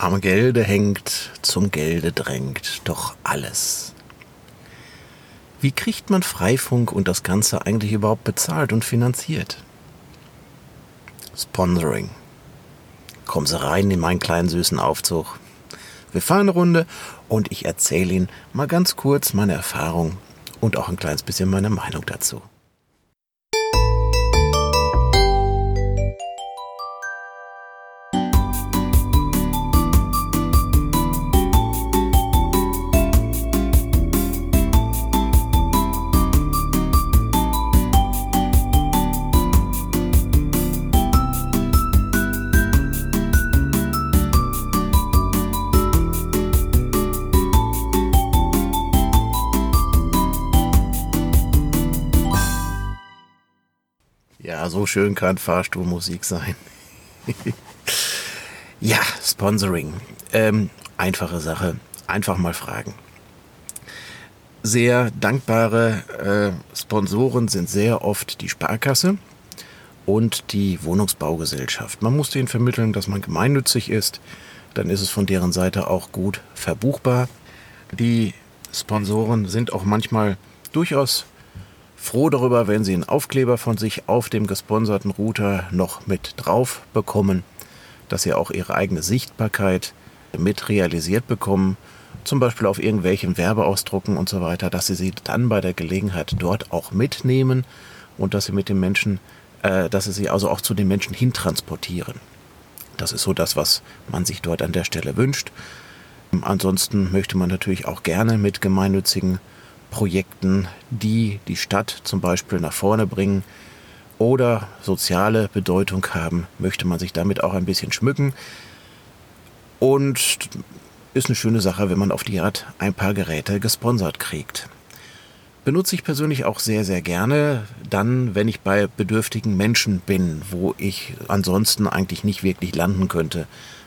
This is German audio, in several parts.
Am Gelde hängt, zum Gelde drängt, doch alles. Wie kriegt man Freifunk und das Ganze eigentlich überhaupt bezahlt und finanziert? Sponsoring. Kommen Sie rein in meinen kleinen süßen Aufzug. Wir fahren eine Runde und ich erzähle Ihnen mal ganz kurz meine Erfahrung und auch ein kleines bisschen meine Meinung dazu. So schön kann Fahrstuhlmusik sein. ja, Sponsoring. Ähm, einfache Sache. Einfach mal fragen. Sehr dankbare äh, Sponsoren sind sehr oft die Sparkasse und die Wohnungsbaugesellschaft. Man muss denen vermitteln, dass man gemeinnützig ist. Dann ist es von deren Seite auch gut verbuchbar. Die Sponsoren sind auch manchmal durchaus froh darüber, wenn Sie einen Aufkleber von sich auf dem gesponserten Router noch mit drauf bekommen, dass Sie auch Ihre eigene Sichtbarkeit mit realisiert bekommen, zum Beispiel auf irgendwelchen Werbeausdrucken und so weiter, dass Sie sie dann bei der Gelegenheit dort auch mitnehmen und dass Sie mit den Menschen, äh, dass Sie sie also auch zu den Menschen hintransportieren. Das ist so das, was man sich dort an der Stelle wünscht. Ansonsten möchte man natürlich auch gerne mit gemeinnützigen Projekten, die die Stadt zum Beispiel nach vorne bringen oder soziale Bedeutung haben, möchte man sich damit auch ein bisschen schmücken. Und ist eine schöne Sache, wenn man auf die Art ein paar Geräte gesponsert kriegt. Benutze ich persönlich auch sehr, sehr gerne, dann, wenn ich bei bedürftigen Menschen bin, wo ich ansonsten eigentlich nicht wirklich landen könnte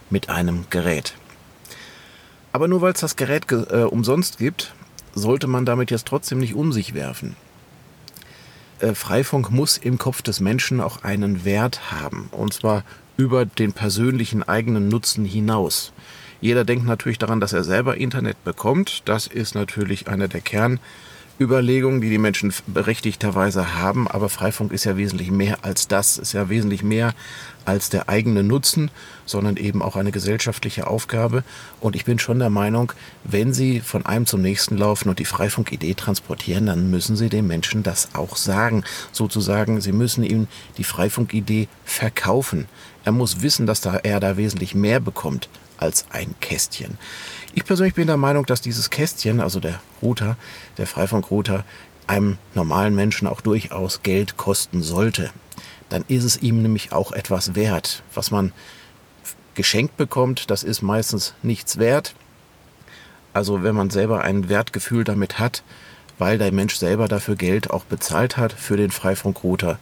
mit einem Gerät. Aber nur weil es das Gerät äh, umsonst gibt, sollte man damit jetzt trotzdem nicht um sich werfen. Äh, Freifunk muss im Kopf des Menschen auch einen Wert haben, und zwar über den persönlichen eigenen Nutzen hinaus. Jeder denkt natürlich daran, dass er selber Internet bekommt. Das ist natürlich einer der Kern. Überlegungen, die die Menschen berechtigterweise haben, aber Freifunk ist ja wesentlich mehr als das, ist ja wesentlich mehr als der eigene Nutzen, sondern eben auch eine gesellschaftliche Aufgabe. Und ich bin schon der Meinung, wenn Sie von einem zum nächsten laufen und die Freifunk-Idee transportieren, dann müssen Sie den Menschen das auch sagen. Sozusagen, Sie müssen ihm die Freifunk-Idee verkaufen. Er muss wissen, dass er da wesentlich mehr bekommt als ein Kästchen. Ich persönlich bin der Meinung, dass dieses Kästchen, also der Router, der Freifunk-Router, einem normalen Menschen auch durchaus Geld kosten sollte. Dann ist es ihm nämlich auch etwas wert. Was man geschenkt bekommt, das ist meistens nichts wert. Also wenn man selber ein Wertgefühl damit hat, weil der Mensch selber dafür Geld auch bezahlt hat für den Freifunk-Router,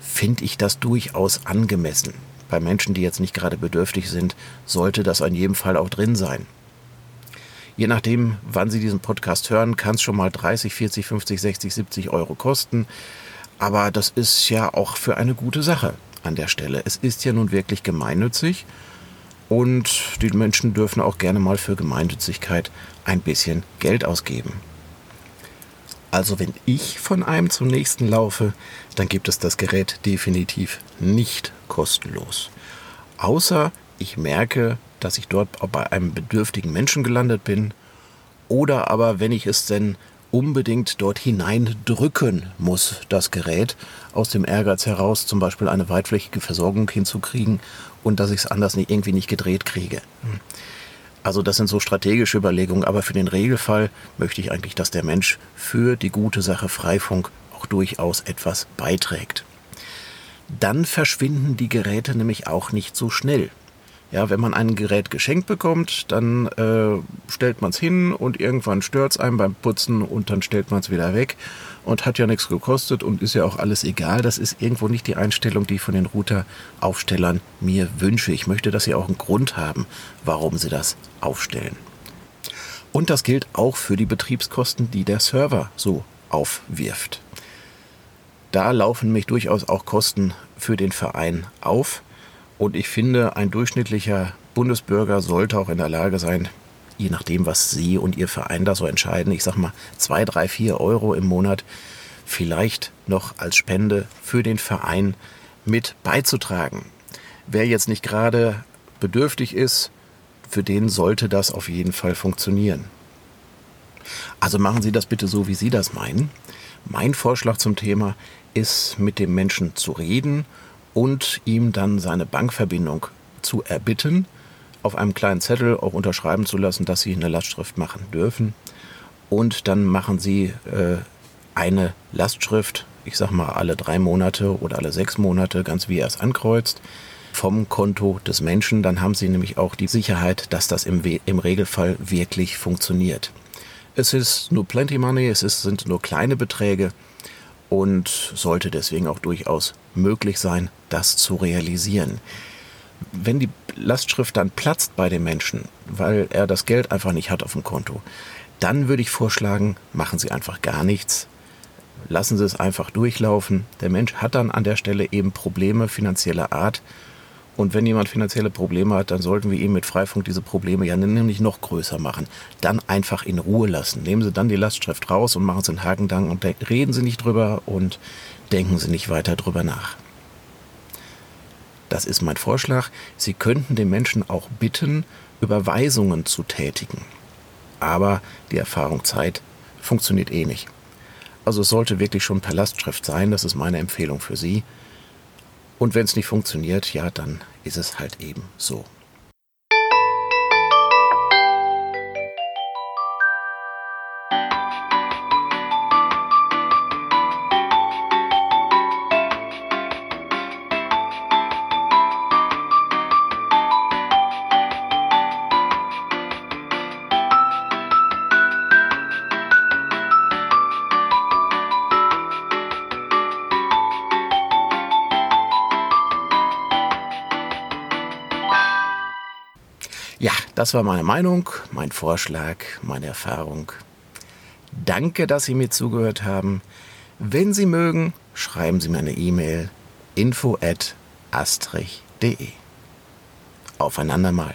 finde ich das durchaus angemessen. Bei Menschen, die jetzt nicht gerade bedürftig sind, sollte das in jedem Fall auch drin sein. Je nachdem, wann Sie diesen Podcast hören, kann es schon mal 30, 40, 50, 60, 70 Euro kosten. Aber das ist ja auch für eine gute Sache an der Stelle. Es ist ja nun wirklich gemeinnützig und die Menschen dürfen auch gerne mal für Gemeinnützigkeit ein bisschen Geld ausgeben. Also wenn ich von einem zum nächsten laufe, dann gibt es das Gerät definitiv nicht kostenlos. Außer ich merke, dass ich dort bei einem bedürftigen Menschen gelandet bin. Oder aber, wenn ich es denn unbedingt dort hineindrücken muss, das Gerät, aus dem Ehrgeiz heraus zum Beispiel eine weitflächige Versorgung hinzukriegen und dass ich es anders nicht, irgendwie nicht gedreht kriege. Also das sind so strategische Überlegungen, aber für den Regelfall möchte ich eigentlich, dass der Mensch für die gute Sache Freifunk auch durchaus etwas beiträgt. Dann verschwinden die Geräte nämlich auch nicht so schnell. Ja, wenn man ein Gerät geschenkt bekommt, dann äh, stellt man es hin und irgendwann stört es einem beim Putzen und dann stellt man es wieder weg und hat ja nichts gekostet und ist ja auch alles egal. Das ist irgendwo nicht die Einstellung, die ich von den Router-Aufstellern mir wünsche. Ich möchte, dass sie auch einen Grund haben, warum sie das aufstellen. Und das gilt auch für die Betriebskosten, die der Server so aufwirft. Da laufen mich durchaus auch Kosten für den Verein auf. Und ich finde, ein durchschnittlicher Bundesbürger sollte auch in der Lage sein, je nachdem, was Sie und Ihr Verein da so entscheiden, ich sag mal zwei, drei, vier Euro im Monat vielleicht noch als Spende für den Verein mit beizutragen. Wer jetzt nicht gerade bedürftig ist, für den sollte das auf jeden Fall funktionieren. Also machen Sie das bitte so, wie Sie das meinen. Mein Vorschlag zum Thema ist, mit dem Menschen zu reden und ihm dann seine Bankverbindung zu erbitten, auf einem kleinen Zettel auch unterschreiben zu lassen, dass Sie eine Lastschrift machen dürfen. Und dann machen Sie äh, eine Lastschrift, ich sag mal alle drei Monate oder alle sechs Monate, ganz wie er es ankreuzt, vom Konto des Menschen. Dann haben Sie nämlich auch die Sicherheit, dass das im, im Regelfall wirklich funktioniert. Es ist nur Plenty Money, es ist, sind nur kleine Beträge und sollte deswegen auch durchaus möglich sein, das zu realisieren. Wenn die Lastschrift dann platzt bei dem Menschen, weil er das Geld einfach nicht hat auf dem Konto, dann würde ich vorschlagen, machen Sie einfach gar nichts. Lassen Sie es einfach durchlaufen. Der Mensch hat dann an der Stelle eben Probleme finanzieller Art und wenn jemand finanzielle Probleme hat, dann sollten wir ihm mit Freifunk diese Probleme ja nämlich noch größer machen. Dann einfach in Ruhe lassen. Nehmen Sie dann die Lastschrift raus und machen Sie einen Hakendank und reden Sie nicht drüber und denken Sie nicht weiter drüber nach. Das ist mein Vorschlag. Sie könnten den Menschen auch bitten, Überweisungen zu tätigen. Aber die Erfahrung zeigt, funktioniert eh nicht. Also es sollte wirklich schon per Lastschrift sein. Das ist meine Empfehlung für Sie. Und wenn es nicht funktioniert, ja, dann ist es halt eben so. Das war meine Meinung, mein Vorschlag, meine Erfahrung. Danke, dass Sie mir zugehört haben. Wenn Sie mögen, schreiben Sie mir eine E-Mail info at astrich.de. Aufeinander mal.